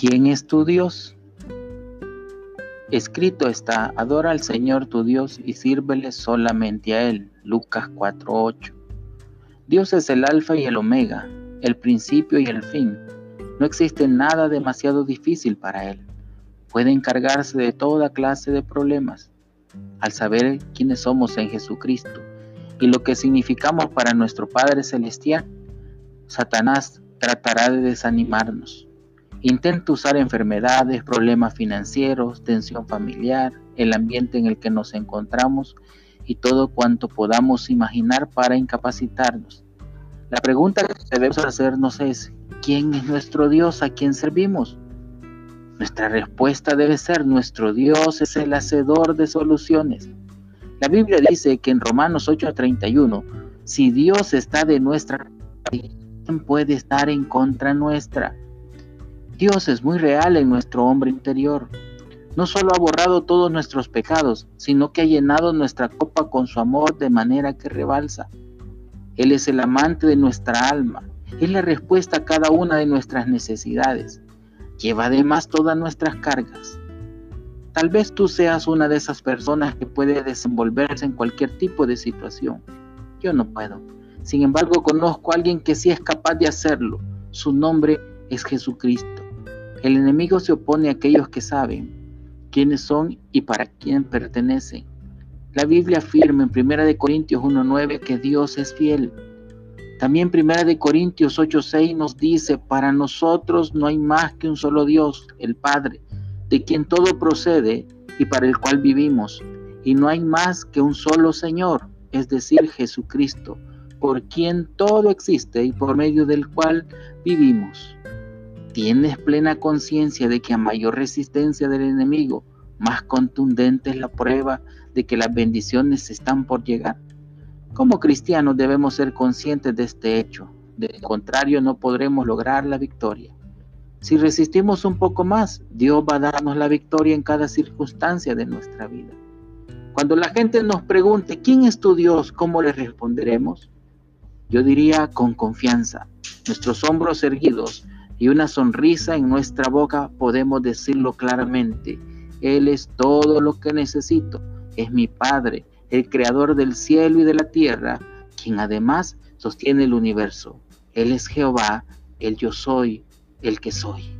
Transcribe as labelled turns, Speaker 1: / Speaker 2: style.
Speaker 1: ¿Quién es tu Dios? Escrito está, adora al Señor tu Dios y sírvele solamente a Él. Lucas 4:8. Dios es el alfa y el omega, el principio y el fin. No existe nada demasiado difícil para Él. Puede encargarse de toda clase de problemas. Al saber quiénes somos en Jesucristo y lo que significamos para nuestro Padre Celestial, Satanás tratará de desanimarnos Intenta usar enfermedades, problemas financieros, tensión familiar, el ambiente en el que nos encontramos y todo cuanto podamos imaginar para incapacitarnos. La pregunta que debemos hacernos es, ¿quién es nuestro Dios a quien servimos? Nuestra respuesta debe ser, nuestro Dios es el hacedor de soluciones. La Biblia dice que en Romanos 8:31, si Dios está de nuestra ¿quién puede estar en contra nuestra? Dios es muy real en nuestro hombre interior. No solo ha borrado todos nuestros pecados, sino que ha llenado nuestra copa con su amor de manera que rebalsa. Él es el amante de nuestra alma, es la respuesta a cada una de nuestras necesidades. Lleva además todas nuestras cargas. Tal vez tú seas una de esas personas que puede desenvolverse en cualquier tipo de situación. Yo no puedo. Sin embargo, conozco a alguien que sí es capaz de hacerlo. Su nombre es Jesucristo. El enemigo se opone a aquellos que saben quiénes son y para quién pertenecen. La Biblia afirma en 1 Corintios 1.9 que Dios es fiel. También 1 Corintios 8.6 nos dice, para nosotros no hay más que un solo Dios, el Padre, de quien todo procede y para el cual vivimos. Y no hay más que un solo Señor, es decir, Jesucristo, por quien todo existe y por medio del cual vivimos. ¿Tienes plena conciencia de que a mayor resistencia del enemigo, más contundente es la prueba de que las bendiciones están por llegar? Como cristianos debemos ser conscientes de este hecho, de contrario no podremos lograr la victoria. Si resistimos un poco más, Dios va a darnos la victoria en cada circunstancia de nuestra vida. Cuando la gente nos pregunte, ¿quién es tu Dios? ¿Cómo le responderemos? Yo diría con confianza, nuestros hombros erguidos, y una sonrisa en nuestra boca podemos decirlo claramente. Él es todo lo que necesito. Es mi Padre, el creador del cielo y de la tierra, quien además sostiene el universo. Él es Jehová, el yo soy, el que soy.